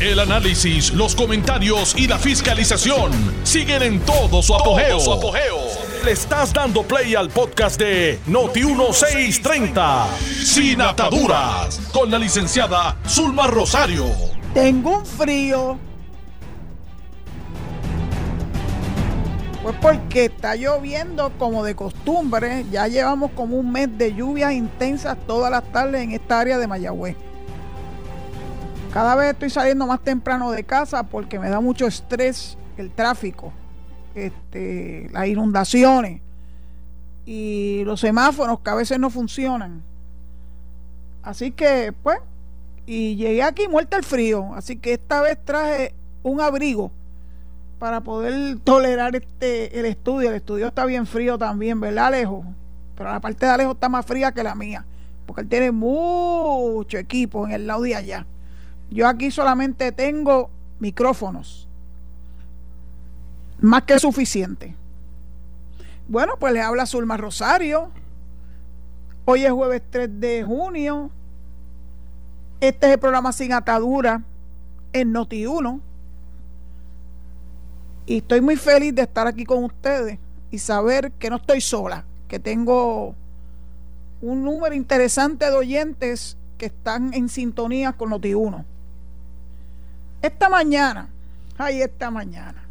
El análisis, los comentarios y la fiscalización siguen en todo su apogeo. Le estás dando play al podcast de Noti1630, Sin Ataduras, con la licenciada Zulma Rosario. Tengo un frío. Pues porque está lloviendo como de costumbre. Ya llevamos como un mes de lluvias intensas todas las tardes en esta área de Mayagüez. Cada vez estoy saliendo más temprano de casa porque me da mucho estrés el tráfico, este, las inundaciones y los semáforos que a veces no funcionan. Así que, pues, y llegué aquí muerta el frío, así que esta vez traje un abrigo para poder tolerar este el estudio. El estudio está bien frío también, ¿verdad, Alejo? Pero la parte de Alejo está más fría que la mía, porque él tiene mucho equipo en el lado de allá. Yo aquí solamente tengo micrófonos. Más que suficiente. Bueno, pues le habla Zulma Rosario. Hoy es jueves 3 de junio. Este es el programa Sin Atadura en Noti1. Y estoy muy feliz de estar aquí con ustedes y saber que no estoy sola, que tengo un número interesante de oyentes que están en sintonía con Noti1. Esta mañana, ay, esta mañana.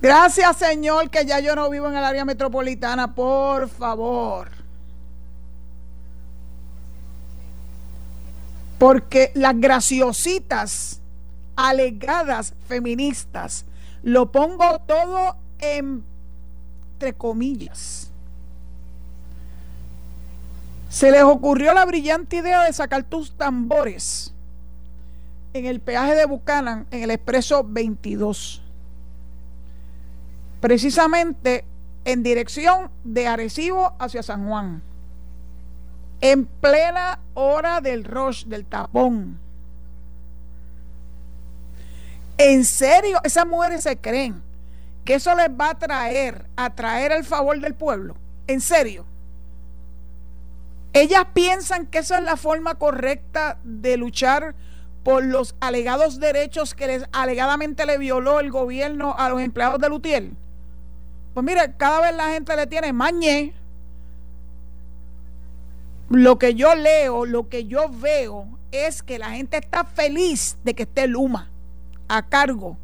Gracias, Señor, que ya yo no vivo en el área metropolitana, por favor. Porque las graciositas, alegadas feministas, lo pongo todo entre comillas. Se les ocurrió la brillante idea de sacar tus tambores en el peaje de Buchanan, en el expreso 22. Precisamente en dirección de Arecibo hacia San Juan. En plena hora del rush, del tapón. En serio, esas mujeres se creen que eso les va a traer, a traer el favor del pueblo. En serio. Ellas piensan que esa es la forma correcta de luchar por los alegados derechos que les, alegadamente le violó el gobierno a los empleados de Lutiel. Pues mire, cada vez la gente le tiene mañé. Lo que yo leo, lo que yo veo es que la gente está feliz de que esté Luma a cargo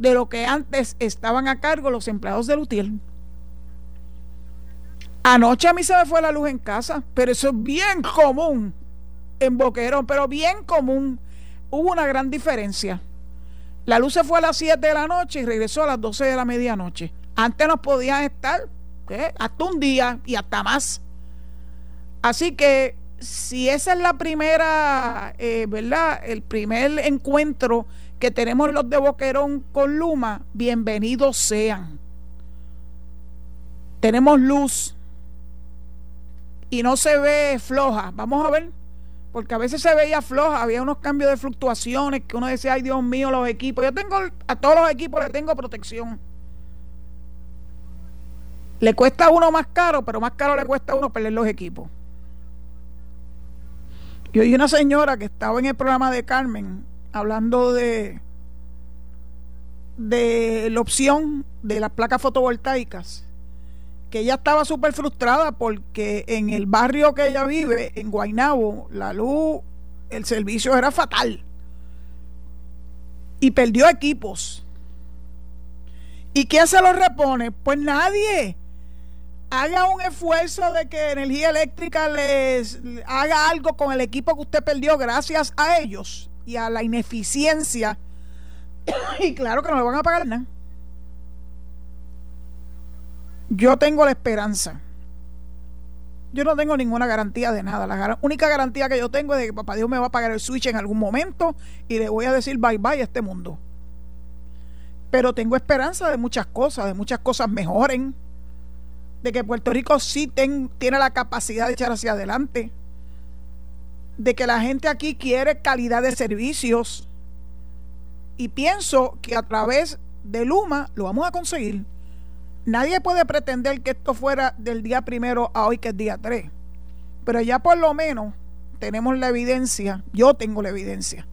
de lo que antes estaban a cargo los empleados de Lutiel. Anoche a mí se me fue la luz en casa, pero eso es bien común en Boquerón, pero bien común. Hubo una gran diferencia. La luz se fue a las 7 de la noche y regresó a las 12 de la medianoche. Antes nos podían estar hasta un día y hasta más. Así que si esa es la primera, eh, ¿verdad? El primer encuentro que tenemos los de Boquerón con Luma, bienvenidos sean. Tenemos luz y no se ve floja. Vamos a ver porque a veces se veía floja, había unos cambios de fluctuaciones que uno decía, ay Dios mío, los equipos. Yo tengo, a todos los equipos le tengo protección. Le cuesta a uno más caro, pero más caro le cuesta a uno perder los equipos. Yo oí una señora que estaba en el programa de Carmen hablando de, de la opción de las placas fotovoltaicas que ella estaba súper frustrada porque en el barrio que ella vive, en Guaynabo, la luz, el servicio era fatal. Y perdió equipos. ¿Y quién se los repone? Pues nadie. Haga un esfuerzo de que Energía Eléctrica les haga algo con el equipo que usted perdió gracias a ellos y a la ineficiencia. y claro que no le van a pagar nada yo tengo la esperanza. Yo no tengo ninguna garantía de nada. La única garantía que yo tengo es de que papá Dios me va a pagar el switch en algún momento y le voy a decir bye bye a este mundo. Pero tengo esperanza de muchas cosas, de muchas cosas mejoren, de que Puerto Rico sí tiene la capacidad de echar hacia adelante, de que la gente aquí quiere calidad de servicios y pienso que a través de Luma lo vamos a conseguir. Nadie puede pretender que esto fuera del día primero a hoy, que es día 3. Pero ya por lo menos tenemos la evidencia, yo tengo la evidencia,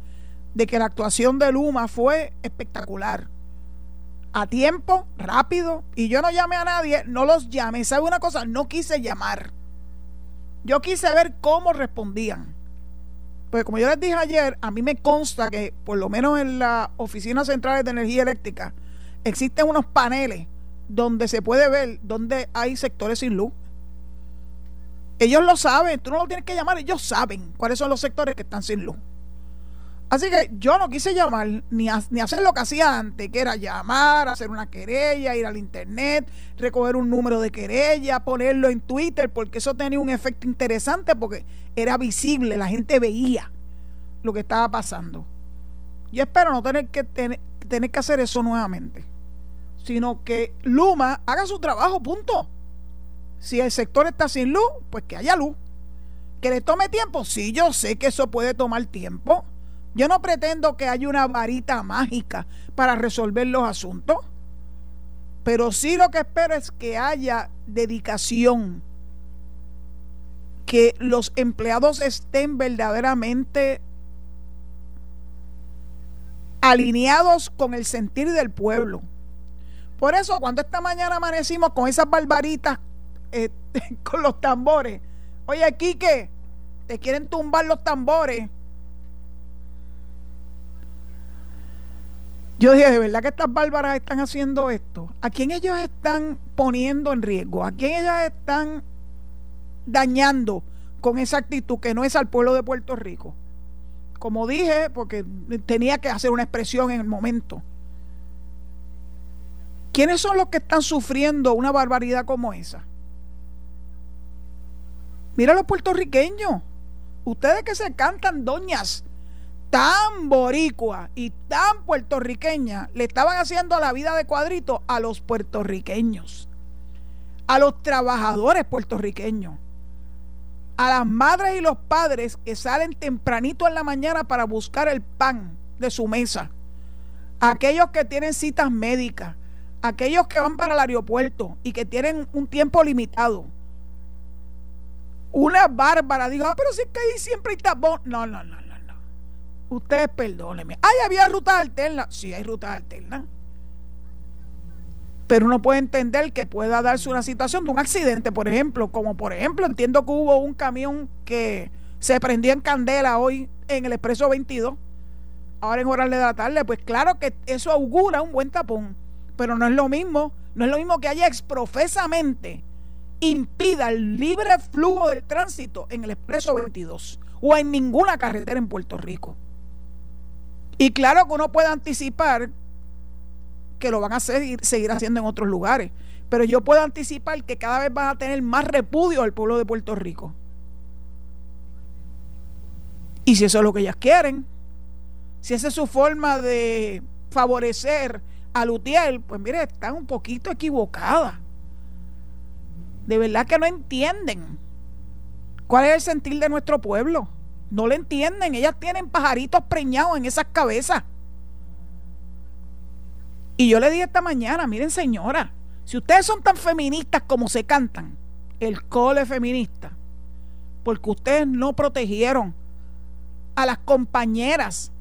de que la actuación de Luma fue espectacular. A tiempo, rápido, y yo no llamé a nadie, no los llamé. ¿Sabe una cosa? No quise llamar. Yo quise ver cómo respondían. Pues como yo les dije ayer, a mí me consta que por lo menos en las oficinas centrales de energía eléctrica existen unos paneles donde se puede ver dónde hay sectores sin luz. Ellos lo saben, tú no lo tienes que llamar, ellos saben cuáles son los sectores que están sin luz. Así que yo no quise llamar ni, ni hacer lo que hacía antes, que era llamar, hacer una querella, ir al internet, recoger un número de querella, ponerlo en Twitter, porque eso tenía un efecto interesante porque era visible, la gente veía lo que estaba pasando. Yo espero no tener que tener, tener que hacer eso nuevamente, sino que Luma haga su trabajo, punto. Si el sector está sin luz, pues que haya luz. Que le tome tiempo, sí, yo sé que eso puede tomar tiempo yo no pretendo que haya una varita mágica para resolver los asuntos, pero sí lo que espero es que haya dedicación, que los empleados estén verdaderamente alineados con el sentir del pueblo. Por eso cuando esta mañana amanecimos con esas barbaritas eh, con los tambores, oye Quique, te quieren tumbar los tambores Yo dije, ¿de verdad que estas bárbaras están haciendo esto? ¿A quién ellos están poniendo en riesgo? ¿A quién ellas están dañando con esa actitud que no es al pueblo de Puerto Rico? Como dije, porque tenía que hacer una expresión en el momento. ¿Quiénes son los que están sufriendo una barbaridad como esa? Mira los puertorriqueños. Ustedes que se cantan doñas tan boricua y tan puertorriqueña le estaban haciendo la vida de cuadrito a los puertorriqueños, a los trabajadores puertorriqueños, a las madres y los padres que salen tempranito en la mañana para buscar el pan de su mesa, aquellos que tienen citas médicas, aquellos que van para el aeropuerto y que tienen un tiempo limitado. Una bárbara dijo, ah, pero si es que ahí siempre hay tapón. No, no, no ustedes perdónenme. ¿Ay, había rutas alternas? Sí, hay rutas alternas. Pero uno puede entender que pueda darse una situación de un accidente, por ejemplo, como por ejemplo, entiendo que hubo un camión que se prendía en candela hoy en el Expreso 22, ahora en horas de la tarde, pues claro que eso augura un buen tapón, pero no es lo mismo, no es lo mismo que haya exprofesamente impida el libre flujo del tránsito en el Expreso 22 o en ninguna carretera en Puerto Rico. Y claro que uno puede anticipar que lo van a seguir, seguir haciendo en otros lugares. Pero yo puedo anticipar que cada vez van a tener más repudio al pueblo de Puerto Rico. Y si eso es lo que ellas quieren, si esa es su forma de favorecer a Lutiel, pues mire, están un poquito equivocadas. De verdad que no entienden cuál es el sentir de nuestro pueblo. No le entienden, ellas tienen pajaritos preñados en esas cabezas. Y yo le dije esta mañana, miren señora, si ustedes son tan feministas como se cantan, el cole feminista, porque ustedes no protegieron a las compañeras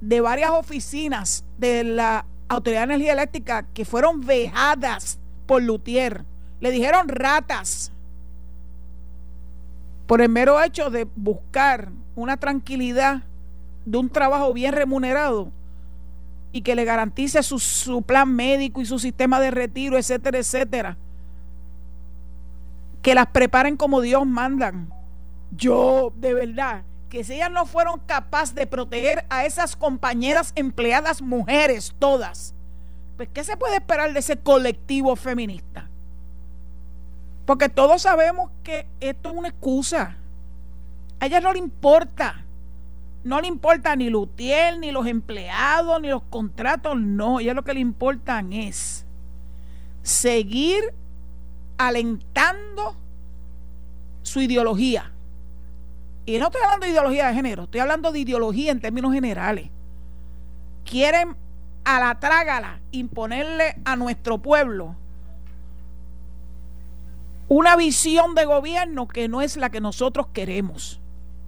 de varias oficinas de la Autoridad de Energía Eléctrica que fueron vejadas por Lutier. Le dijeron ratas por el mero hecho de buscar una tranquilidad de un trabajo bien remunerado y que le garantice su, plan médico y su sistema de retiro, etcétera, etcétera. Que las preparen como Dios mandan. Yo, de verdad, que si ellas no fueron capaces de proteger a esas compañeras empleadas mujeres todas, pues ¿qué se puede esperar de ese colectivo feminista? Porque todos sabemos que esto es una excusa. A ella no le importa. No le importa ni Lutiel, ni los empleados, ni los contratos. No, a ella lo que le importan es seguir alentando su ideología. Y no estoy hablando de ideología de género, estoy hablando de ideología en términos generales. Quieren a la trágala imponerle a nuestro pueblo una visión de gobierno que no es la que nosotros queremos.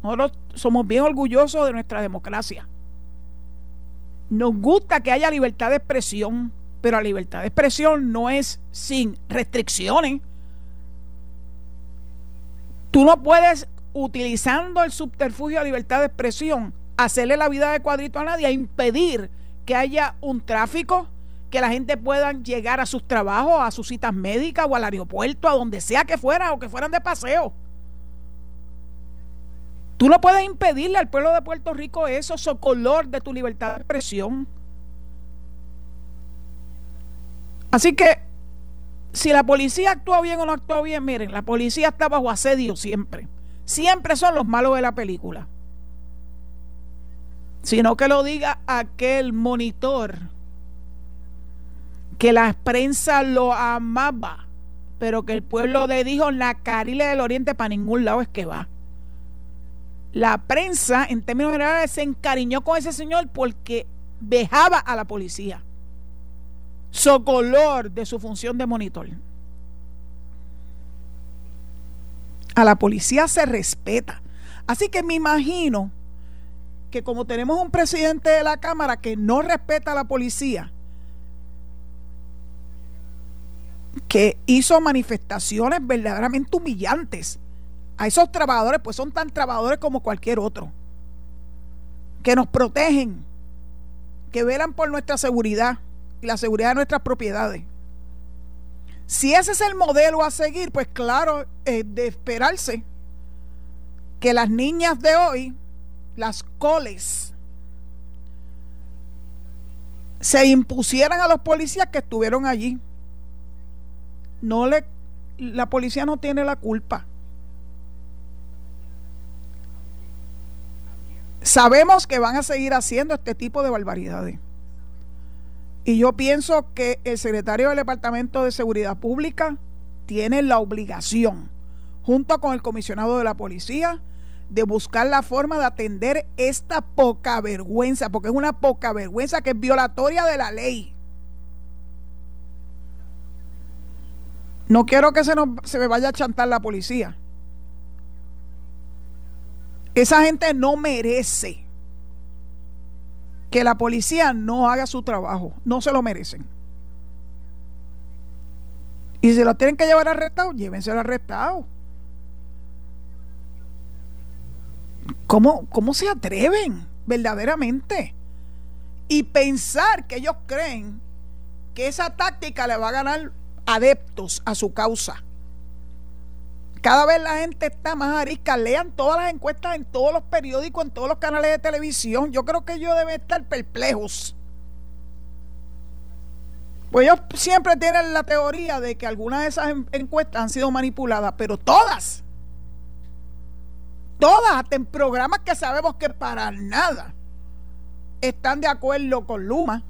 Nosotros somos bien orgullosos de nuestra democracia. Nos gusta que haya libertad de expresión, pero la libertad de expresión no es sin restricciones. Tú no puedes, utilizando el subterfugio de libertad de expresión, hacerle la vida de cuadrito a nadie, a impedir que haya un tráfico, que la gente pueda llegar a sus trabajos, a sus citas médicas o al aeropuerto, a donde sea que fuera o que fueran de paseo. Tú no puedes impedirle al pueblo de Puerto Rico eso, color de tu libertad de expresión. Así que, si la policía actúa bien o no actúa bien, miren, la policía está bajo asedio siempre. Siempre son los malos de la película. Sino que lo diga aquel monitor que la prensa lo amaba, pero que el pueblo le dijo la carile del oriente para ningún lado es que va. La prensa, en términos generales, se encariñó con ese señor porque dejaba a la policía. Socolor de su función de monitor. A la policía se respeta. Así que me imagino que como tenemos un presidente de la Cámara que no respeta a la policía, que hizo manifestaciones verdaderamente humillantes a esos trabajadores, pues son tan trabajadores como cualquier otro, que nos protegen, que velan por nuestra seguridad y la seguridad de nuestras propiedades. Si ese es el modelo a seguir, pues claro, es de esperarse que las niñas de hoy las coles se impusieran a los policías que estuvieron allí. No le la policía no tiene la culpa. Sabemos que van a seguir haciendo este tipo de barbaridades. Y yo pienso que el secretario del Departamento de Seguridad Pública tiene la obligación, junto con el comisionado de la policía, de buscar la forma de atender esta poca vergüenza, porque es una poca vergüenza que es violatoria de la ley. No quiero que se, nos, se me vaya a chantar la policía. Esa gente no merece que la policía no haga su trabajo. No se lo merecen. Y si lo tienen que llevar arrestado, llévenselo arrestado. ¿Cómo, ¿Cómo se atreven verdaderamente? Y pensar que ellos creen que esa táctica le va a ganar adeptos a su causa. Cada vez la gente está más arisca. Lean todas las encuestas en todos los periódicos, en todos los canales de televisión. Yo creo que ellos deben estar perplejos. Pues ellos siempre tienen la teoría de que algunas de esas encuestas han sido manipuladas, pero todas todas, hasta en programas que sabemos que para nada están de acuerdo con Luma.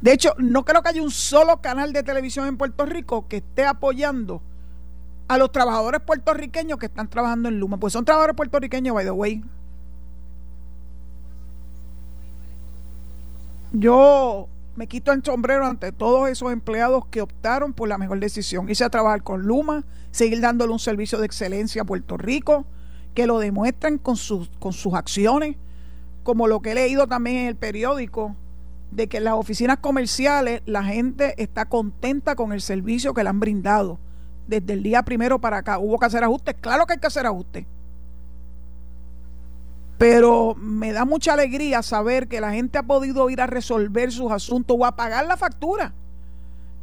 De hecho, no creo que haya un solo canal de televisión en Puerto Rico que esté apoyando a los trabajadores puertorriqueños que están trabajando en Luma. Pues son trabajadores puertorriqueños, by the way. Yo me quito el sombrero ante todos esos empleados que optaron por la mejor decisión. Irse a trabajar con Luma, seguir dándole un servicio de excelencia a Puerto Rico, que lo demuestren con sus, con sus acciones, como lo que he leído también en el periódico, de que en las oficinas comerciales la gente está contenta con el servicio que le han brindado desde el día primero para acá. Hubo que hacer ajustes, claro que hay que hacer ajustes pero me da mucha alegría saber que la gente ha podido ir a resolver sus asuntos o a pagar la factura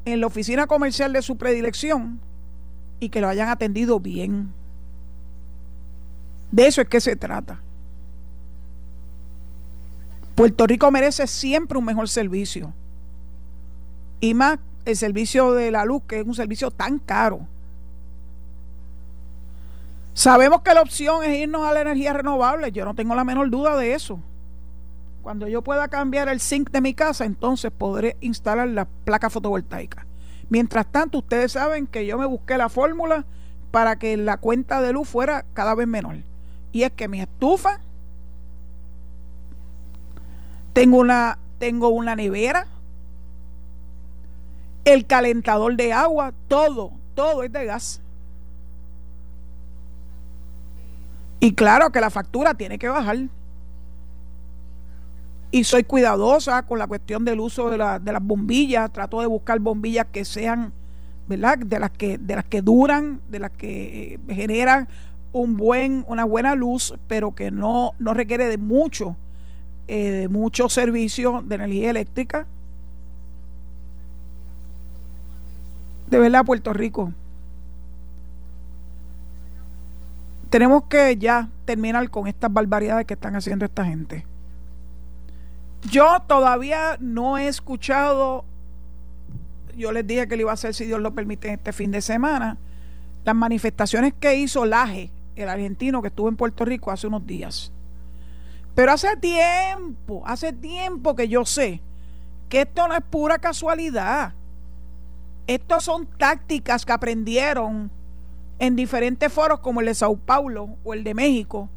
en la oficina comercial de su predilección y que lo hayan atendido bien. De eso es que se trata. Puerto Rico merece siempre un mejor servicio. Y más el servicio de la luz, que es un servicio tan caro. Sabemos que la opción es irnos a la energía renovable, yo no tengo la menor duda de eso. Cuando yo pueda cambiar el zinc de mi casa, entonces podré instalar la placa fotovoltaica. Mientras tanto, ustedes saben que yo me busqué la fórmula para que la cuenta de luz fuera cada vez menor. Y es que mi estufa, tengo una, tengo una nevera, el calentador de agua, todo, todo es de gas. Y claro que la factura tiene que bajar. Y soy cuidadosa con la cuestión del uso de, de las bombillas. Trato de buscar bombillas que sean, ¿verdad? De las que, de las que duran, de las que eh, generan un buen, una buena luz, pero que no, no requiere de mucho, eh, de mucho servicio de energía eléctrica. De verdad, Puerto Rico. Tenemos que ya terminar con estas barbaridades que están haciendo esta gente. Yo todavía no he escuchado, yo les dije que lo iba a hacer si Dios lo permite este fin de semana, las manifestaciones que hizo Laje, el argentino que estuvo en Puerto Rico hace unos días. Pero hace tiempo, hace tiempo que yo sé que esto no es pura casualidad. Estas son tácticas que aprendieron en diferentes foros como el de Sao Paulo o el de México,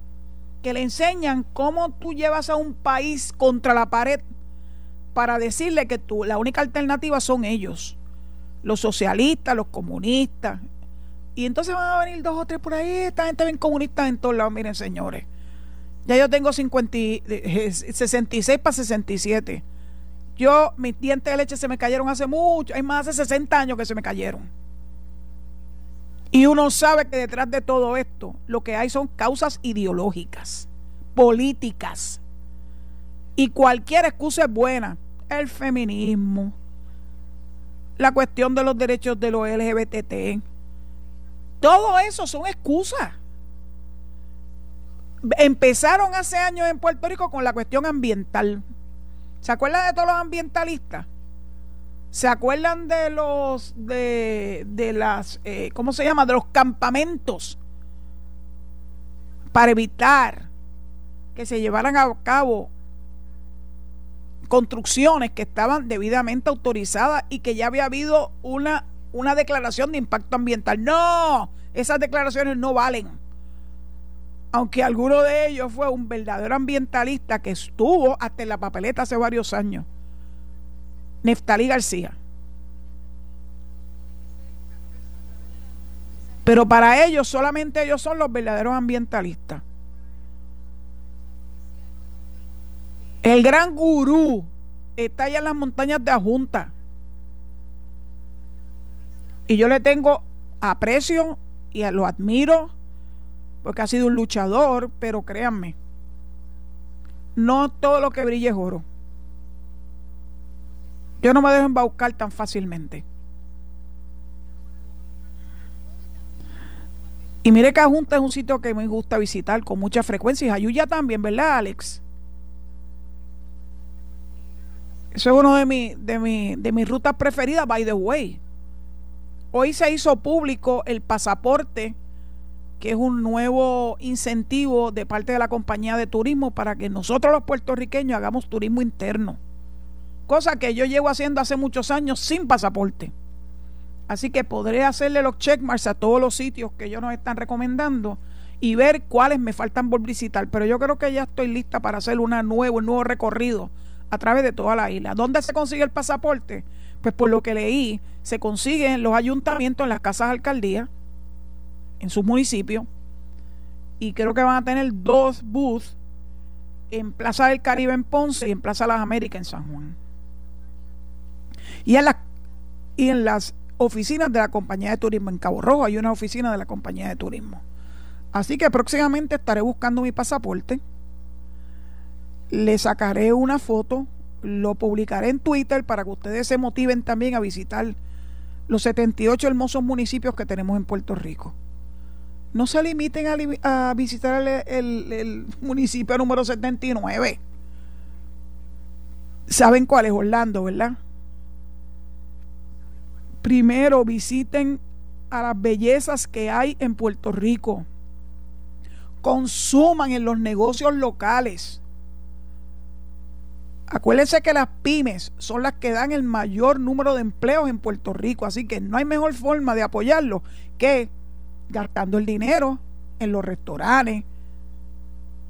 que le enseñan cómo tú llevas a un país contra la pared para decirle que tú, la única alternativa son ellos, los socialistas, los comunistas. Y entonces van a venir dos o tres por ahí, esta gente ven comunistas en todos lados, miren señores. Ya yo tengo 50, 66 para 67. Yo, mis dientes de leche se me cayeron hace mucho, hay más de 60 años que se me cayeron. Y uno sabe que detrás de todo esto lo que hay son causas ideológicas, políticas. Y cualquier excusa es buena. El feminismo, la cuestión de los derechos de los LGBT. Todo eso son excusas. Empezaron hace años en Puerto Rico con la cuestión ambiental. ¿Se acuerdan de todos los ambientalistas? ¿Se acuerdan de los de, de las eh, ¿cómo se llama? de los campamentos para evitar que se llevaran a cabo construcciones que estaban debidamente autorizadas y que ya había habido una, una declaración de impacto ambiental. No, esas declaraciones no valen. Aunque alguno de ellos fue un verdadero ambientalista que estuvo hasta en la papeleta hace varios años. Neftalí García. Pero para ellos, solamente ellos son los verdaderos ambientalistas. El gran gurú está allá en las montañas de Ajunta. Y yo le tengo aprecio y lo admiro porque ha sido un luchador, pero créanme, no todo lo que brille es oro. Yo no me dejo embaucar tan fácilmente. Y mire que Ajunta es un sitio que me gusta visitar con mucha frecuencia. Y Ayuya también, ¿verdad, Alex? Eso es uno de, mi, de, de mis rutas preferidas, by the way. Hoy se hizo público el pasaporte, que es un nuevo incentivo de parte de la compañía de turismo para que nosotros los puertorriqueños hagamos turismo interno cosa que yo llevo haciendo hace muchos años sin pasaporte. Así que podré hacerle los checkmarks a todos los sitios que ellos nos están recomendando y ver cuáles me faltan por visitar. Pero yo creo que ya estoy lista para hacer una nuevo, un nuevo recorrido a través de toda la isla. ¿Dónde se consigue el pasaporte? Pues por lo que leí, se consigue en los ayuntamientos, en las casas de alcaldía, en sus municipios. Y creo que van a tener dos booths en Plaza del Caribe en Ponce y en Plaza de las Américas en San Juan y en, y en las oficinas de la compañía de turismo. En Cabo Rojo hay una oficina de la compañía de turismo. Así que próximamente estaré buscando mi pasaporte. Le sacaré una foto, lo publicaré en Twitter para que ustedes se motiven también a visitar los 78 hermosos municipios que tenemos en Puerto Rico. No se limiten a, visitar el, el municipio número 79. ¿Saben cuál es Orlando, verdad? Primero visiten a las bellezas que hay en Puerto Rico. Consuman en los negocios locales. Acuérdense que las pymes son las que dan el mayor número de empleos en Puerto Rico, así que no hay mejor forma de apoyarlo que gastando el dinero en los restaurantes,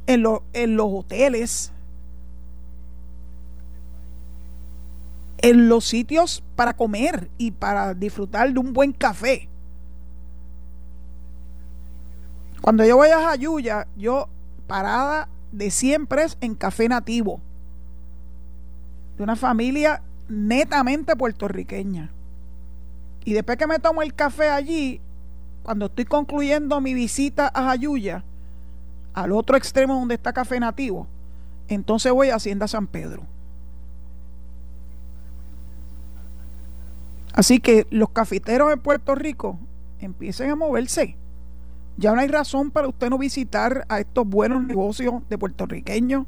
en, en los hoteles, en los sitios para comer y para disfrutar de un buen café. Cuando yo voy a Jayuya, yo parada de siempre es en café nativo. De una familia netamente puertorriqueña. Y después que me tomo el café allí, cuando estoy concluyendo mi visita a Jayuya, al otro extremo donde está Café Nativo, entonces voy a Hacienda San Pedro. Así que los cafeteros en Puerto Rico empiecen a moverse. Ya no hay razón para usted no visitar a estos buenos negocios de puertorriqueños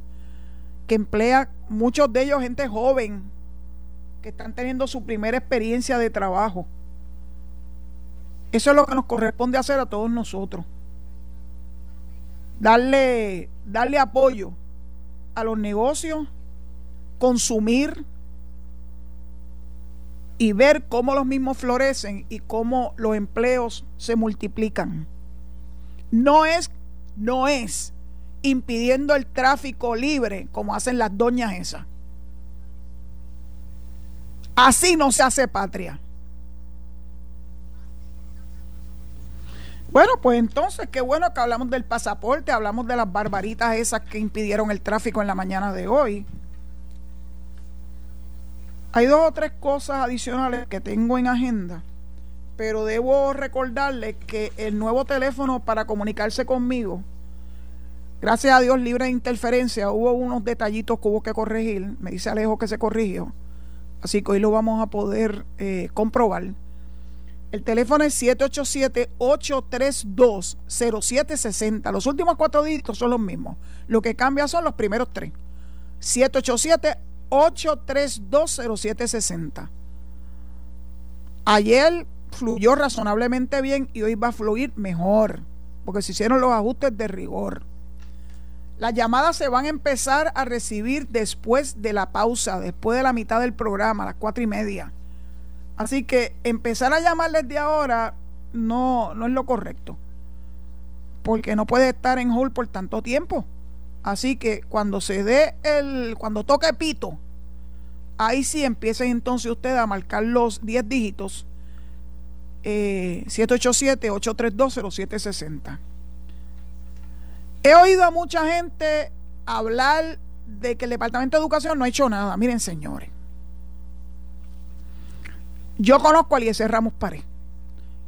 que emplea muchos de ellos gente joven que están teniendo su primera experiencia de trabajo. Eso es lo que nos corresponde hacer a todos nosotros. Darle, darle apoyo a los negocios, consumir y ver cómo los mismos florecen y cómo los empleos se multiplican. No es, no es impidiendo el tráfico libre como hacen las doñas esas. Así no se hace patria. Bueno, pues entonces, qué bueno que hablamos del pasaporte, hablamos de las barbaritas esas que impidieron el tráfico en la mañana de hoy. Hay dos o tres cosas adicionales que tengo en agenda, pero debo recordarles que el nuevo teléfono para comunicarse conmigo, gracias a Dios libre de interferencia, hubo unos detallitos que hubo que corregir, me dice Alejo que se corrigió, así que hoy lo vamos a poder eh, comprobar el teléfono es 787-832-0760. Los últimos cuatro dígitos son los mismos. Lo que cambia son los primeros tres. 787-832-0760. Ayer fluyó razonablemente bien y hoy va a fluir mejor, porque se hicieron los ajustes de rigor. Las llamadas se van a empezar a recibir después de la pausa, después de la mitad del programa, a las cuatro y media. Así que empezar a llamar desde ahora no, no es lo correcto. Porque no puede estar en hold por tanto tiempo. Así que cuando se dé el, cuando toque pito, ahí sí empiecen entonces ustedes a marcar los 10 dígitos. 787-832-0760. Eh, He oído a mucha gente hablar de que el Departamento de Educación no ha hecho nada. Miren, señores. Yo conozco a Eliezer Ramos Pared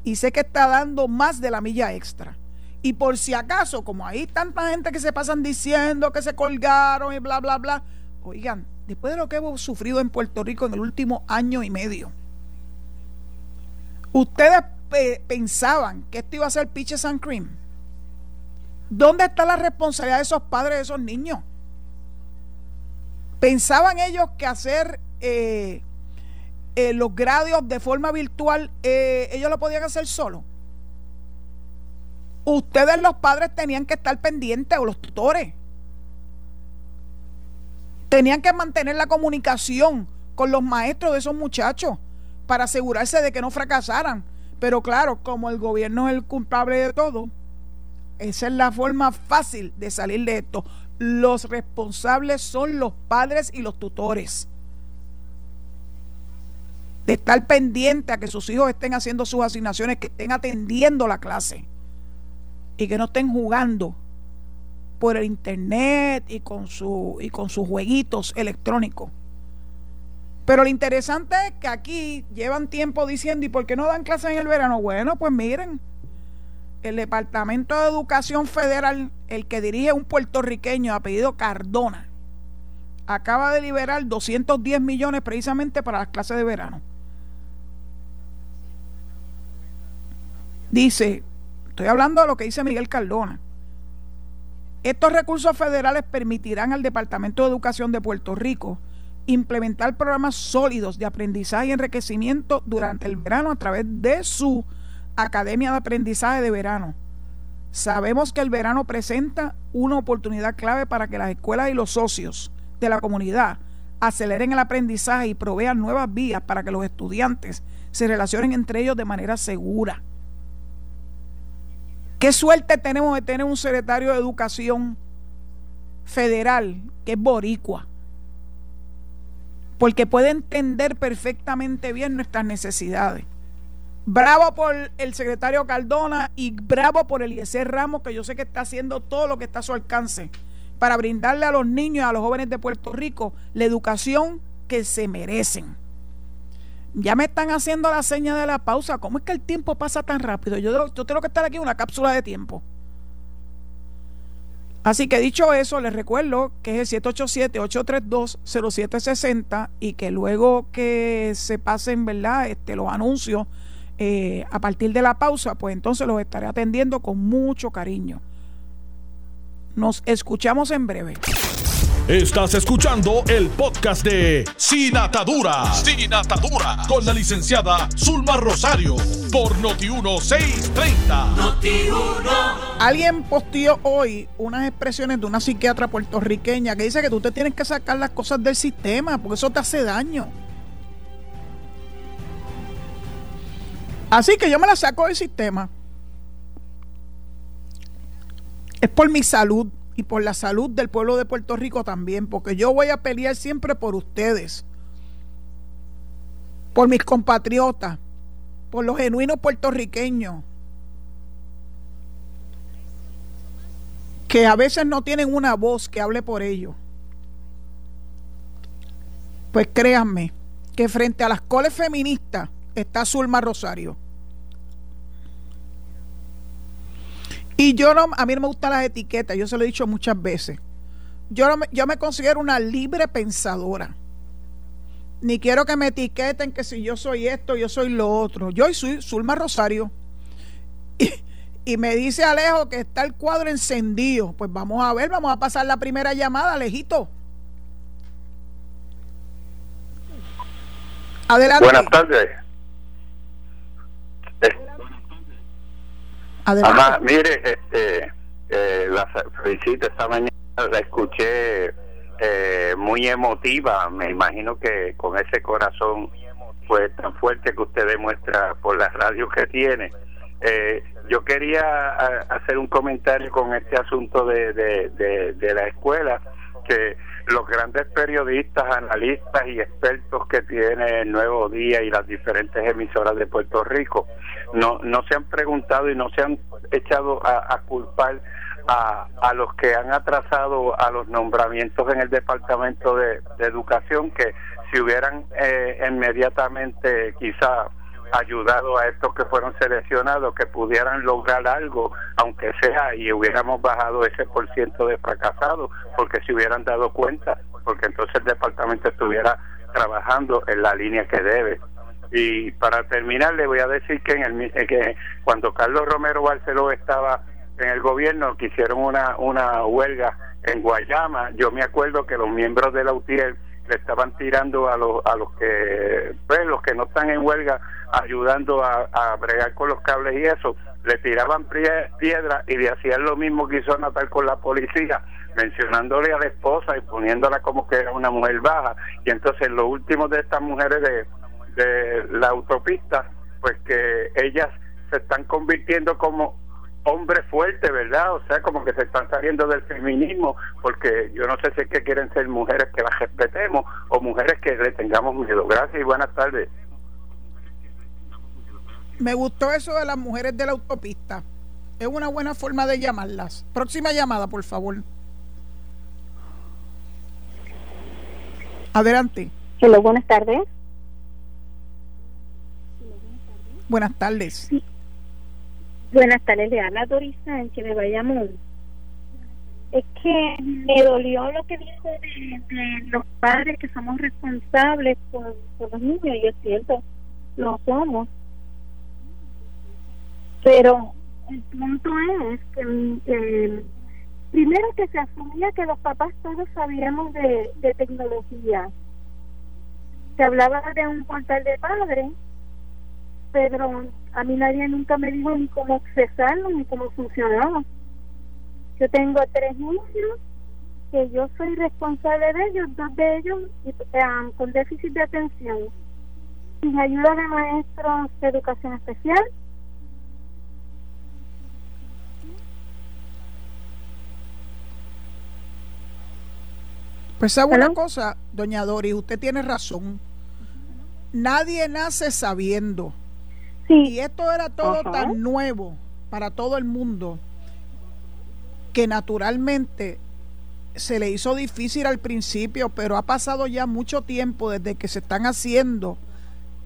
y sé que está dando más de la milla extra. Y por si acaso, como hay tanta gente que se pasan diciendo que se colgaron y bla, bla, bla, oigan, después de lo que hemos sufrido en Puerto Rico en el último año y medio, ustedes pensaban que esto iba a ser Peaches and Cream. ¿Dónde está la responsabilidad de esos padres de esos niños? ¿Pensaban ellos que hacer eh, eh, los grados de forma virtual, eh, ellos lo podían hacer solo. Ustedes los padres tenían que estar pendientes o los tutores. Tenían que mantener la comunicación con los maestros de esos muchachos para asegurarse de que no fracasaran. Pero claro, como el gobierno es el culpable de todo, esa es la forma fácil de salir de esto. Los responsables son los padres y los tutores de estar pendiente a que sus hijos estén haciendo sus asignaciones, que estén atendiendo la clase y que no estén jugando por el internet y con su y con sus jueguitos electrónicos. Pero lo interesante es que aquí llevan tiempo diciendo, ¿y por qué no dan clases en el verano? Bueno, pues miren, el Departamento de Educación Federal, el que dirige un puertorriqueño apellido Cardona, acaba de liberar 210 millones precisamente para las clases de verano. Dice, estoy hablando de lo que dice Miguel Cardona. Estos recursos federales permitirán al Departamento de Educación de Puerto Rico implementar programas sólidos de aprendizaje y enriquecimiento durante el verano a través de su Academia de Aprendizaje de Verano. Sabemos que el verano presenta una oportunidad clave para que las escuelas y los socios de la comunidad aceleren el aprendizaje y provean nuevas vías para que los estudiantes se relacionen entre ellos de manera segura. Qué suerte tenemos de tener un secretario de Educación federal que es boricua, porque puede entender perfectamente bien nuestras necesidades. Bravo por el secretario Cardona y bravo por Eliezer Ramos, que yo sé que está haciendo todo lo que está a su alcance para brindarle a los niños y a los jóvenes de Puerto Rico la educación que se merecen. Ya me están haciendo la seña de la pausa. ¿Cómo es que el tiempo pasa tan rápido? Yo, tengo que estar aquí en una cápsula de tiempo. Así que dicho eso, les recuerdo que es el 787-832-0760 y que luego que se pasen, ¿verdad? Este, los anuncios eh, a partir de la pausa, pues entonces los estaré atendiendo con mucho cariño. Nos escuchamos en breve. Estás escuchando el podcast de Sin Atadura. Sin Atadura. Con la licenciada Zulma Rosario. Por Noti1630. Noti Alguien posteó hoy unas expresiones de una psiquiatra puertorriqueña que dice que tú te tienes que sacar las cosas del sistema porque eso te hace daño. Así que yo me las saco del sistema. Es por mi salud y por la salud del pueblo de Puerto Rico también, porque yo voy a pelear siempre por ustedes, por mis compatriotas, por los genuinos puertorriqueños, que a veces no tienen una voz que hable por ellos. Pues créanme que frente a las coles feministas está Zulma Rosario. Y yo no, a mí no me gustan las etiquetas, yo se lo he dicho muchas veces. Yo, no me, yo me considero una libre pensadora. Ni quiero que me etiqueten que si yo soy esto, yo soy lo otro. Yo soy Zulma Rosario. Y, me dice Alejo que está el cuadro encendido. Pues vamos a ver, vamos a pasar la primera llamada, Alejito. Adelante. Buenas tardes. Además, mire, este, eh, la felicito esta mañana, la escuché eh, muy emotiva, me imagino que con ese corazón pues tan fuerte que usted demuestra por las radios que tiene. Eh, yo quería hacer un comentario con este asunto de, de, de la escuela, que los grandes periodistas, analistas y expertos que tiene el Nuevo Día y las diferentes emisoras de Puerto Rico no, no se han preguntado y no se han echado a, culpar a, a, los que han atrasado a los nombramientos en el Departamento de, Educación que si hubieran eh, inmediatamente quizá ayudado a estos que fueron seleccionados que pudieran lograr algo, aunque sea, y hubiéramos bajado ese por ciento de fracasados, porque se hubieran dado cuenta, porque entonces el departamento estuviera trabajando en la línea que debe. Y para terminar, le voy a decir que, en el, eh, que cuando Carlos Romero Barceló estaba en el gobierno, que hicieron una, una huelga en Guayama, yo me acuerdo que los miembros de la UTIER le estaban tirando a los a los que pues los que no están en huelga ayudando a, a bregar con los cables y eso le tiraban piedra y le hacían lo mismo que hizo Natal con la policía mencionándole a la esposa y poniéndola como que era una mujer baja y entonces los últimos de estas mujeres de, de la autopista pues que ellas se están convirtiendo como hombre fuerte, ¿verdad? O sea, como que se están saliendo del feminismo, porque yo no sé si es que quieren ser mujeres que las respetemos o mujeres que le tengamos miedo. Gracias y buenas tardes. Me gustó eso de las mujeres de la autopista. Es una buena forma de llamarlas. Próxima llamada, por favor. Adelante. Hola, buenas tardes. Buenas tardes. Buenas tardes, le habla Doris Sánchez de Bayamón. Es que me dolió lo que dijo de, los padres que somos responsables por, los niños, y es cierto, lo somos. Pero el punto es que primero que se asumía que los papás todos sabíamos de, de tecnología. Se hablaba de un portal de padres pero a mí nadie nunca me dijo ni cómo accesarlo ni cómo funcionaba. Yo tengo tres niños que yo soy responsable de ellos, dos de ellos um, con déficit de atención. Sin ayuda de maestros de educación especial. Pues sabe una cosa, doña Dori, usted tiene razón. Nadie nace sabiendo. Y esto era todo tan nuevo para todo el mundo que naturalmente se le hizo difícil al principio, pero ha pasado ya mucho tiempo desde que se están haciendo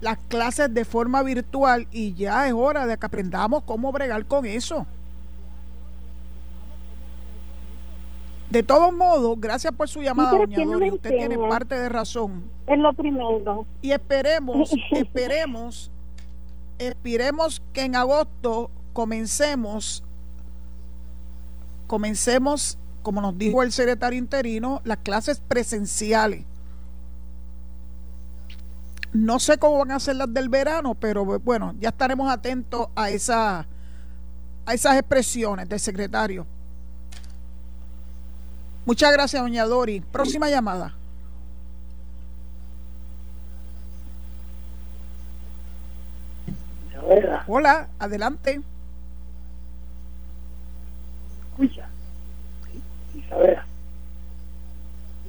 las clases de forma virtual y ya es hora de que aprendamos cómo bregar con eso. De todos modos, gracias por su llamada, doña Dori. Usted tiene parte de razón. Es lo primero. Y esperemos, esperemos, esperemos que en agosto comencemos, comencemos, como nos dijo el secretario interino, las clases presenciales. No sé cómo van a ser las del verano, pero bueno, ya estaremos atentos a esa a esas expresiones del secretario. Muchas gracias, doña Dori. Próxima llamada. Hola, adelante. Escucha. Isabela.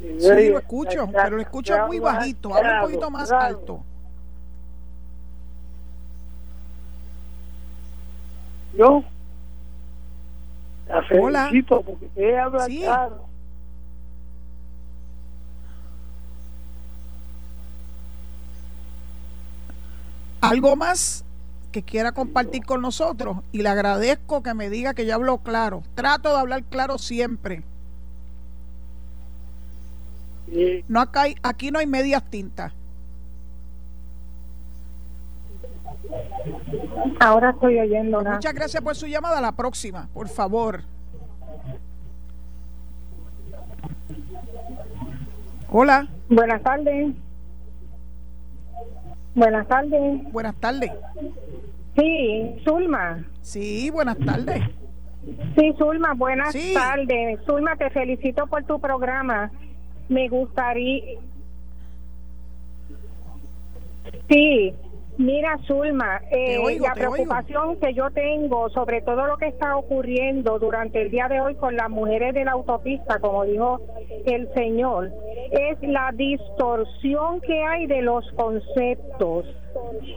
Sí, lo escucho, pero lo escucho muy bajito. Habla un poquito más alto. Yo la felicito porque te habla sí. claro. Algo más que quiera compartir con nosotros y le agradezco que me diga que ya habló claro. Trato de hablar claro siempre. No acá aquí no hay medias tintas. Ahora estoy oyendo. Muchas gracias por su llamada. La próxima, por favor. Hola. Buenas tardes. Buenas tardes. Buenas tardes. Sí, Zulma. Sí, buenas tardes. Sí, Zulma, buenas tardes. Zulma, te felicito por tu programa. Me gustaría... Sí, Mira, Zulma, eh, la preocupación que yo tengo sobre todo lo que está ocurriendo durante el día de hoy con las mujeres de la autopista, como dijo el señor, es la distorsión que hay de los conceptos.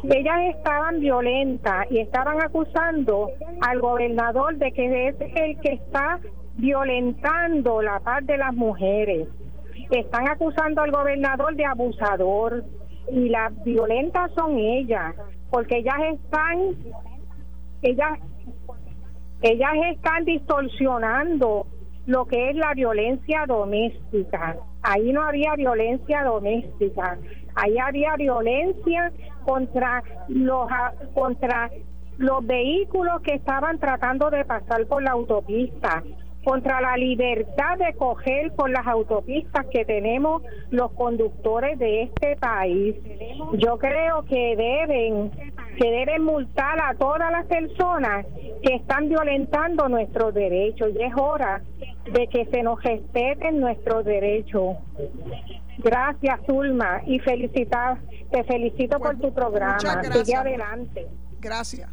Ellas estaban violentas y estaban acusando al gobernador de que es el que está violentando la paz de las mujeres. Están acusando al gobernador de abusador y las violentas son ellas, porque ellas están, ellas, ellas están distorsionando lo que es la violencia doméstica. Ahí no había violencia doméstica, ahí había violencia contra los contra los vehículos que estaban tratando de pasar por la autopista contra la libertad de coger por las autopistas que tenemos los conductores de este país. Yo creo que deben que deben multar a todas las personas que están violentando nuestros derechos y es hora de que se nos respeten nuestros derechos. Gracias, Zulma, y felicitar, te felicito por tu programa. Sigue adelante. Gracias.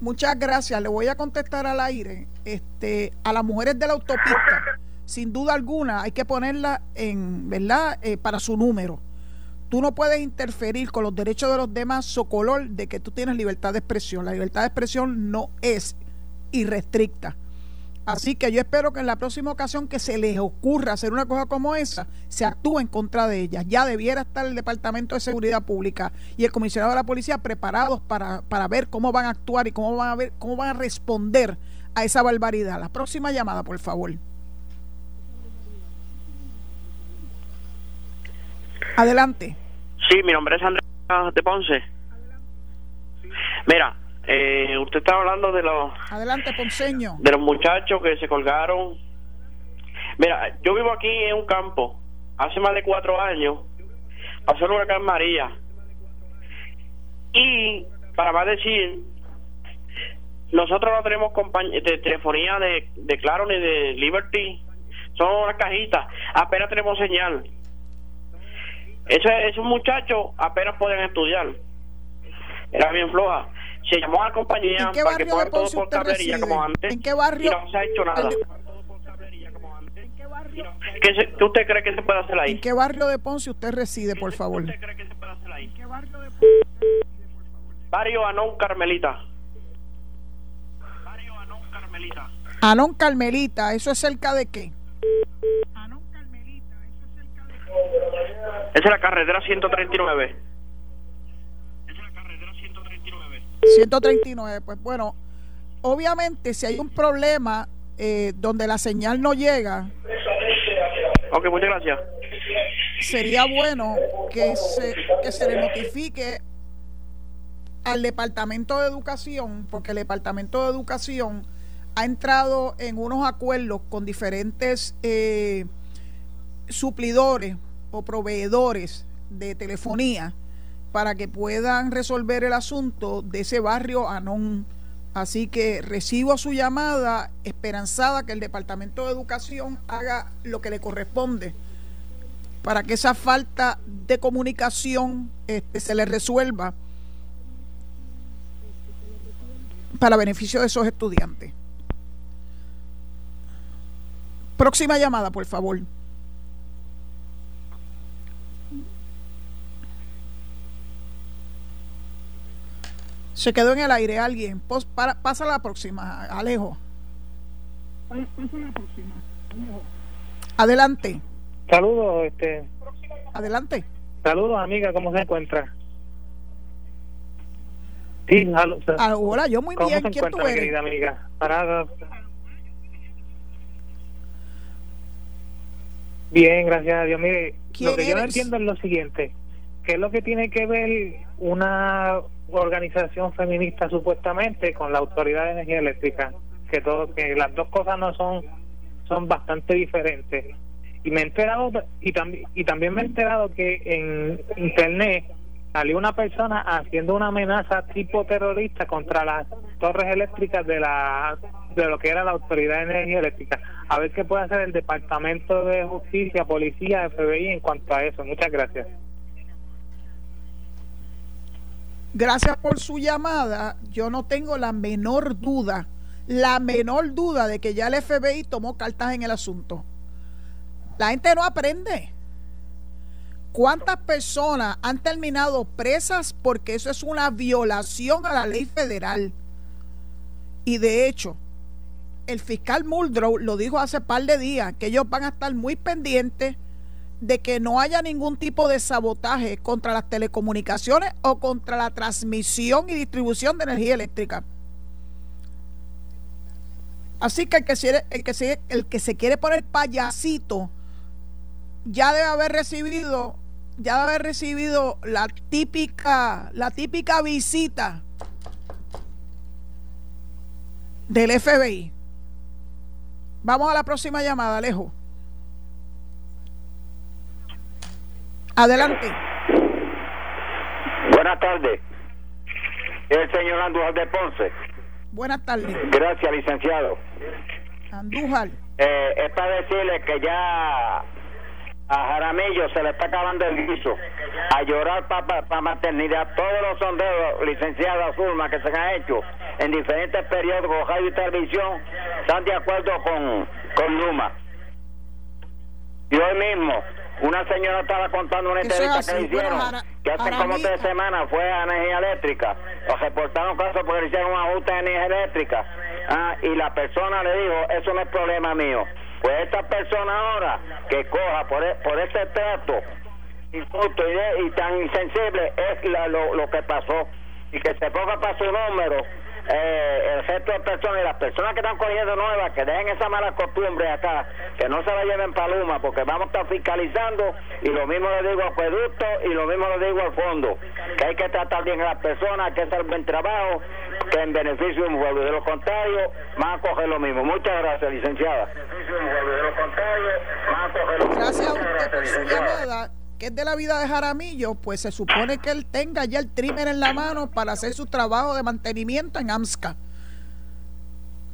Muchas gracias. Le voy a contestar al aire. Este, a las mujeres de la autopista, sin duda alguna, hay que ponerla en, ¿verdad? Eh, para su número. Tú no puedes interferir con los derechos de los demás socolor de que tú tienes libertad de expresión. La libertad de expresión no es irrestricta. Así que yo espero que en la próxima ocasión que se les ocurra hacer una cosa como esa, se actúe en contra de ellas. Ya debiera estar el Departamento de Seguridad Pública y el comisionado de la policía preparados para, para ver cómo van a actuar y cómo van a ver, cómo van a responder a esa barbaridad. La próxima llamada, por favor. Adelante. Sí, mi nombre es Andrés de Ponce. Mira, eh, usted está hablando de los... Adelante, Ponceño. De los muchachos que se colgaron. Mira, yo vivo aquí en un campo. Hace más de cuatro años pasó el huracán María. Y, para más decir, nosotros no tenemos de telefonía de, de Claro ni de Liberty. Son unas cajitas. Apenas tenemos señal. esos muchachos apenas pueden estudiar. Era bien floja se llamó a la compañía ¿En qué para que puedan todo por tablería como antes. ¿En qué barrio? Y no se ha hecho nada. ¿Qué, se, ¿Qué usted cree que se puede hacer ahí? ¿En qué barrio de Ponce usted reside, por favor? ¿Qué usted cree que se puede hacer ahí? ¿En qué barrio de Ponce Barrio Anón Carmelita. Barrio Anón Carmelita. Anón Carmelita, ¿eso es cerca de qué? Anón Carmelita, ¿eso es cerca de qué? Esa es la carretera 139. Esa es la carretera 139. 139, pues bueno, obviamente si hay un problema eh, donde la señal no llega. Ok, muchas gracias. Sería bueno que se, que se le notifique al Departamento de Educación, porque el Departamento de Educación ha entrado en unos acuerdos con diferentes eh, suplidores o proveedores de telefonía para que puedan resolver el asunto de ese barrio Anón Así que recibo su llamada esperanzada que el Departamento de Educación haga lo que le corresponde para que esa falta de comunicación este, se le resuelva para beneficio de esos estudiantes. Próxima llamada, por favor. Se quedó en el aire alguien. pasa la próxima, Alejo. Pasa la próxima. Adelante. Saludos, este. Adelante. Saludos, amiga, ¿cómo se encuentra? Sí, ah, hola, yo muy bien. ¿Cómo se encuentra, querida amiga? Parada. Bien, gracias a Dios. Mire, lo que yo no entiendo es lo siguiente. ¿Qué es lo que tiene que ver una organización feminista supuestamente con la Autoridad de Energía Eléctrica, que todo que las dos cosas no son son bastante diferentes. Y me he enterado y también y también me he enterado que en internet salió una persona haciendo una amenaza tipo terrorista contra las torres eléctricas de la de lo que era la Autoridad de Energía Eléctrica. A ver qué puede hacer el Departamento de Justicia, Policía, FBI en cuanto a eso. Muchas gracias. Gracias por su llamada. Yo no tengo la menor duda, la menor duda de que ya el FBI tomó cartas en el asunto. La gente no aprende. ¿Cuántas personas han terminado presas porque eso es una violación a la ley federal? Y de hecho, el fiscal Muldrow lo dijo hace par de días, que ellos van a estar muy pendientes de que no haya ningún tipo de sabotaje contra las telecomunicaciones o contra la transmisión y distribución de energía eléctrica. Así que el que se, el que se, el que se quiere poner payasito ya debe haber recibido ya debe haber recibido la típica la típica visita del FBI. Vamos a la próxima llamada, Alejo. Adelante. Buenas tardes. El señor Andújar de Ponce. Buenas tardes. Gracias, licenciado. Andújar. Eh, es para decirle que ya a Jaramillo se le está acabando el guiso. A llorar para maternidad. Todos los sondeos, licenciado Zulma, que se han hecho en diferentes periódicos, radio y televisión, están de acuerdo con, con Luma. Y hoy mismo una señora estaba contando una entrevista que hicieron, que hace como tres semanas fue a energía eléctrica, o reportaron casos porque le hicieron un ajuste de energía eléctrica, ah, y la persona le dijo, eso no es problema mío. Pues esta persona ahora que coja por, e, por ese trato injusto y, tan insensible es lo, lo que pasó, y que se ponga para su número eh, el resto de personas y las personas que están cogiendo nuevas, que dejen esa mala costumbre acá, que no se la lleven paluma, porque vamos a estar fiscalizando y lo mismo le digo al acueducto y lo mismo le digo al fondo, que hay que tratar bien a las personas, que hacer buen trabajo, que en beneficio de un pueblo. De lo contrario, van a coger lo mismo. Muchas gracias, licenciada. Gracias a usted por su llamada que es de la vida de Jaramillo, pues se supone que él tenga ya el trimmer en la mano para hacer su trabajo de mantenimiento en AMSCA.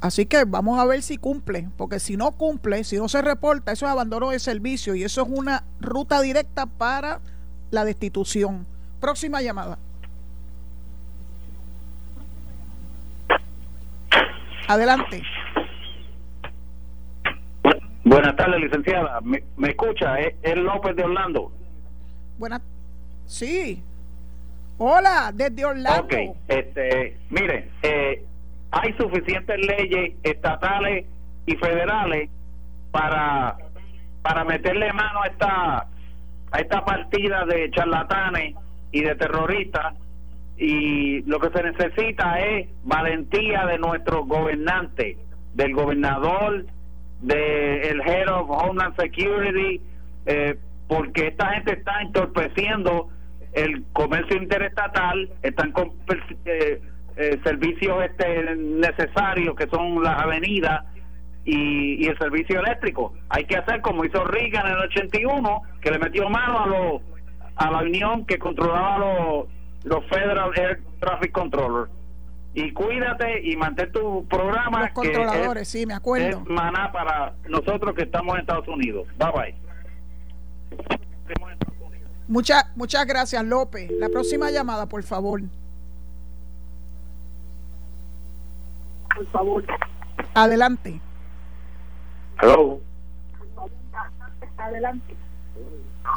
Así que vamos a ver si cumple, porque si no cumple, si no se reporta, eso es abandono de servicio y eso es una ruta directa para la destitución. Próxima llamada. Adelante. Buenas tardes, licenciada. ¿Me, escucha? Es López de Orlando. Buenas. Sí. Hola, desde Orlando. Ok, este, mire, eh, hay suficientes leyes estatales y federales para para meterle mano a esta a esta partida de charlatanes y de terroristas y lo que se necesita es valentía de nuestros gobernantes, del gobernador, del Head of Homeland Security, eh, porque esta gente está entorpeciendo el comercio interestatal, están con eh, eh, servicios este, necesarios que son las avenidas y, el servicio eléctrico. Hay que hacer como hizo Reagan en el 81, que le metió mano a, los a la unión que controlaba los, los Federal Air Traffic Controllers. Y cuídate y mantén tu programa. Los controladores, sí, me acuerdo. Es maná para nosotros que estamos en Estados Unidos. Bye bye. Muchas, muchas gracias, López. La próxima llamada, por favor. Por favor. Adelante. Hello. Adelante.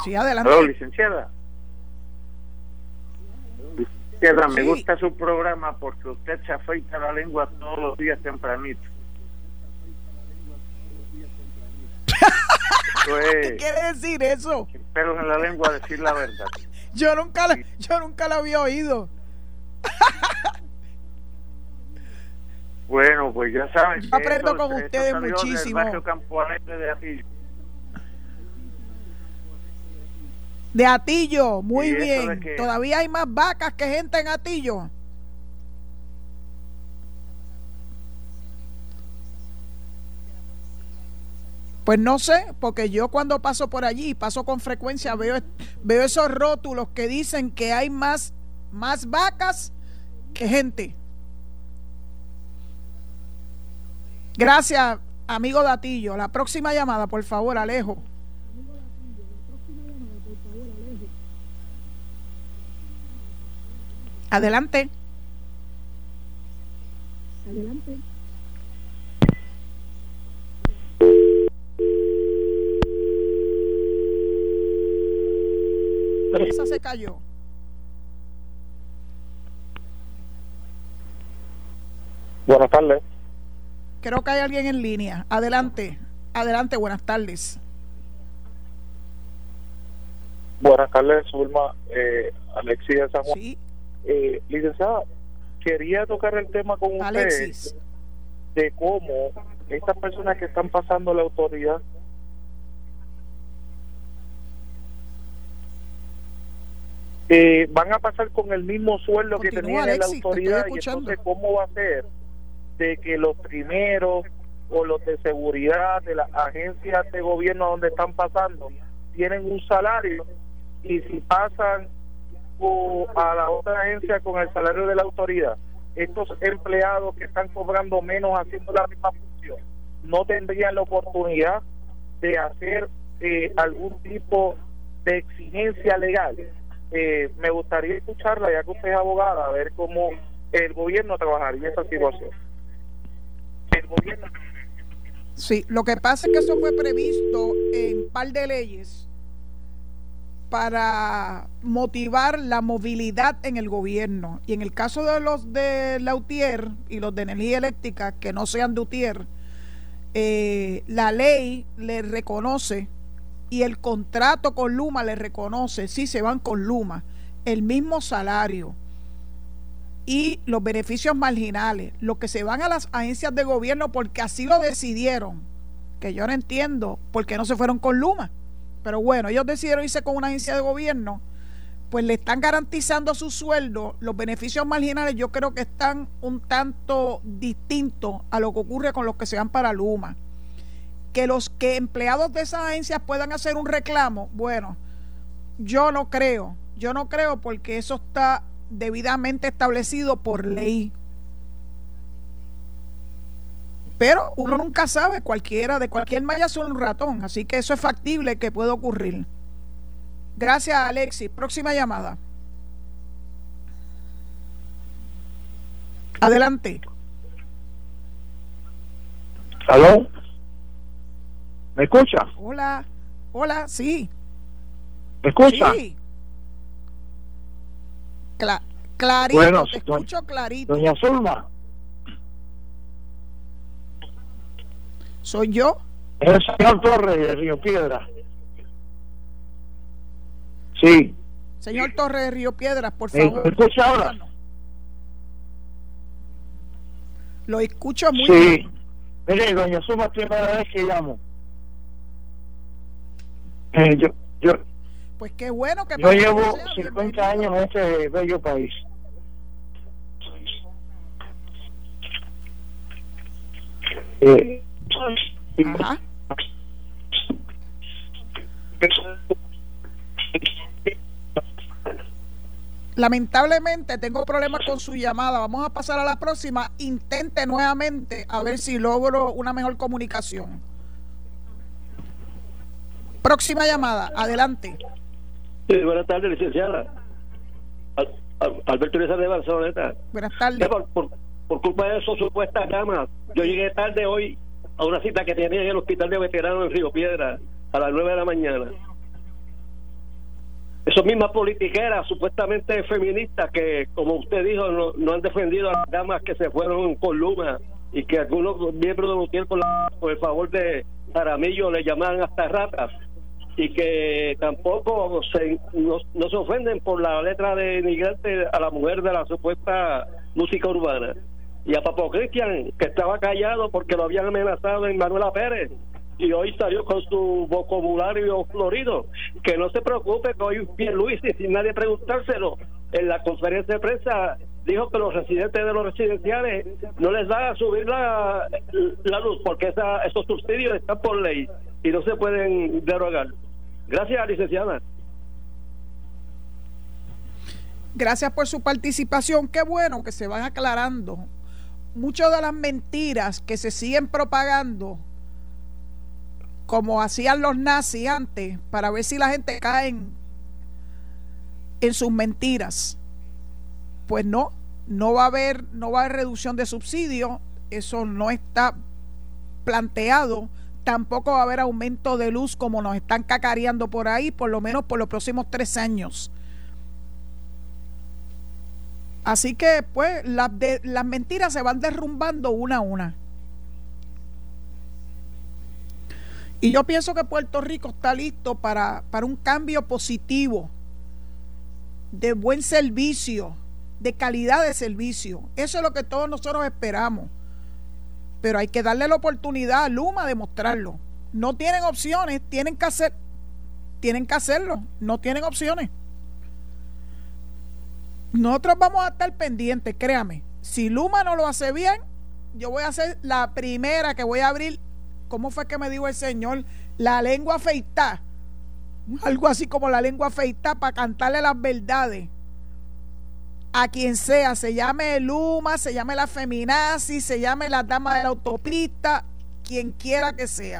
Sí, adelante. Hello, licenciada. Licenciada, me gusta su programa porque usted se afeita la lengua todos los días tempranito. ¿Qué quiere decir eso? Pero en la lengua decir la verdad. yo nunca la, yo nunca la había oído. Bueno, pues ya saben. aprendo con ustedes muchísimo. De Atillo. de Atillo, muy bien. Todavía hay más vacas que gente en Atillo. Pues no sé, porque yo cuando paso por allí, paso con frecuencia, veo, veo esos rótulos que dicen que hay más, más vacas que gente. Gracias, amigo Datillo. La próxima llamada, por favor, Alejo. Adelante. Adelante. Esa se cayó. Buenas tardes. Creo que hay alguien en línea. Adelante, adelante, buenas tardes. Buenas tardes, Zulma, eh, Alexis de San Juan. Sí. Eh, licenciada, quería tocar el tema con usted de cómo estas personas que están pasando la autoridad eh, van a pasar con el mismo sueldo que tenían en la autoridad. Y entonces cómo va a ser de que los primeros o los de seguridad de las agencias de gobierno donde están pasando tienen un salario y si pasan a la otra agencia con el salario de la autoridad, estos empleados que están cobrando menos haciendo la misma función no tendrían la oportunidad de hacer eh, algún tipo de exigencia legal. Eh, me gustaría escucharla, ya que usted es abogada, a ver cómo el gobierno trabajaría esa situación. Sí, lo que pasa es que eso fue previsto en un par de leyes para motivar la movilidad en el gobierno. Y en el caso de los de Lautier y los de energía eléctrica que no sean de Utier, eh, la ley le reconoce y el contrato con Luma le reconoce, si se van con Luma, el mismo salario y los beneficios marginales, los que se van a las agencias de gobierno porque así lo decidieron, que yo no entiendo por qué no se fueron con Luma, pero bueno, ellos decidieron irse con una agencia de gobierno, pues le están garantizando su sueldo, los beneficios marginales yo creo que están un tanto distintos a lo que ocurre con los que se van para Luma. Que los que empleados de esas agencias puedan hacer un reclamo, bueno, yo no creo, yo no creo porque eso está debidamente establecido por ley. Pero uno nunca sabe, cualquiera, de cualquier malla son un ratón, así que eso es factible que puede ocurrir. Gracias, Alexis. Próxima llamada. Adelante. ¿Aló? ¿Me escucha? Hola. Hola, sí. ¿Me escucha? Sí. clarito, bueno, te escucho clarito. Doña Zulma. ¿Soy yo? Es el señor Torres de Río Piedra. Sí. Señor Torres de Río Piedras, por favor. ¿Me escucha ahora? Lo escucho muy sí. bien. Mire, doña Zulma, primera vez que llamo. Eh, yo, yo, pues qué bueno que... Yo llevo 50 años en este bello país. Eh, Ajá. Lamentablemente tengo problemas con su llamada. Vamos a pasar a la próxima. Intente nuevamente a ver si logro una mejor comunicación. Próxima llamada, adelante. Sí, buenas tardes, licenciada. Alberto Lizar de Barcelona. Buenas tardes. Por, culpa de esos supuestas llamas, yo llegué tarde hoy a una cita que tenía en el hospital de veteranos en Río Piedra a las 9 de la mañana. Esas mismas politiqueras, supuestamente feministas, que como usted dijo, no, han defendido a las damas que se fueron con Luma y que algunos miembros de Lutier, por, por el favor de Jaramillo, le llamaban hasta ratas y que tampoco se, no, se ofenden por la letra de inmigrante a la mujer de la supuesta música urbana. Y a Papo Cristian, que estaba callado porque lo habían amenazado en Manuela Pérez y hoy salió con su vocabulario florido. Que no se preocupe, que hoy Luis y sin nadie preguntárselo, en la conferencia de prensa dijo que los residentes de los residenciales no les da a subir la, la luz porque esa, esos subsidios están por ley y no se pueden derogar. Gracias, licenciada. Gracias por su participación. Qué bueno que se van aclarando. Muchas de las mentiras que se siguen propagando, como hacían los nazis antes, para ver si la gente cae en, en sus mentiras. Pues no, no va a haber, no va a haber reducción de subsidios. Eso no está planteado tampoco va a haber aumento de luz como nos están cacareando por ahí, por lo menos por los próximos tres años. Así que, pues, las, las mentiras se van derrumbando una a una. Y yo pienso que Puerto Rico está listo para, para un cambio positivo, de buen servicio, de calidad de servicio. Eso es lo que todos nosotros esperamos pero hay que darle la oportunidad a Luma de mostrarlo. No tienen opciones, tienen que hacer, tienen que hacerlo, no tienen opciones. Nosotros vamos a estar pendientes, créame. Si Luma no lo hace bien, yo voy a ser la primera que voy a abrir, ¿cómo fue que me dijo el señor? La lengua afeitada. Algo así como la lengua afeitada para cantarle las verdades a quien sea, se llame Luma, se llame la feminazi, se llame la dama de la autopista, quien quiera que sea.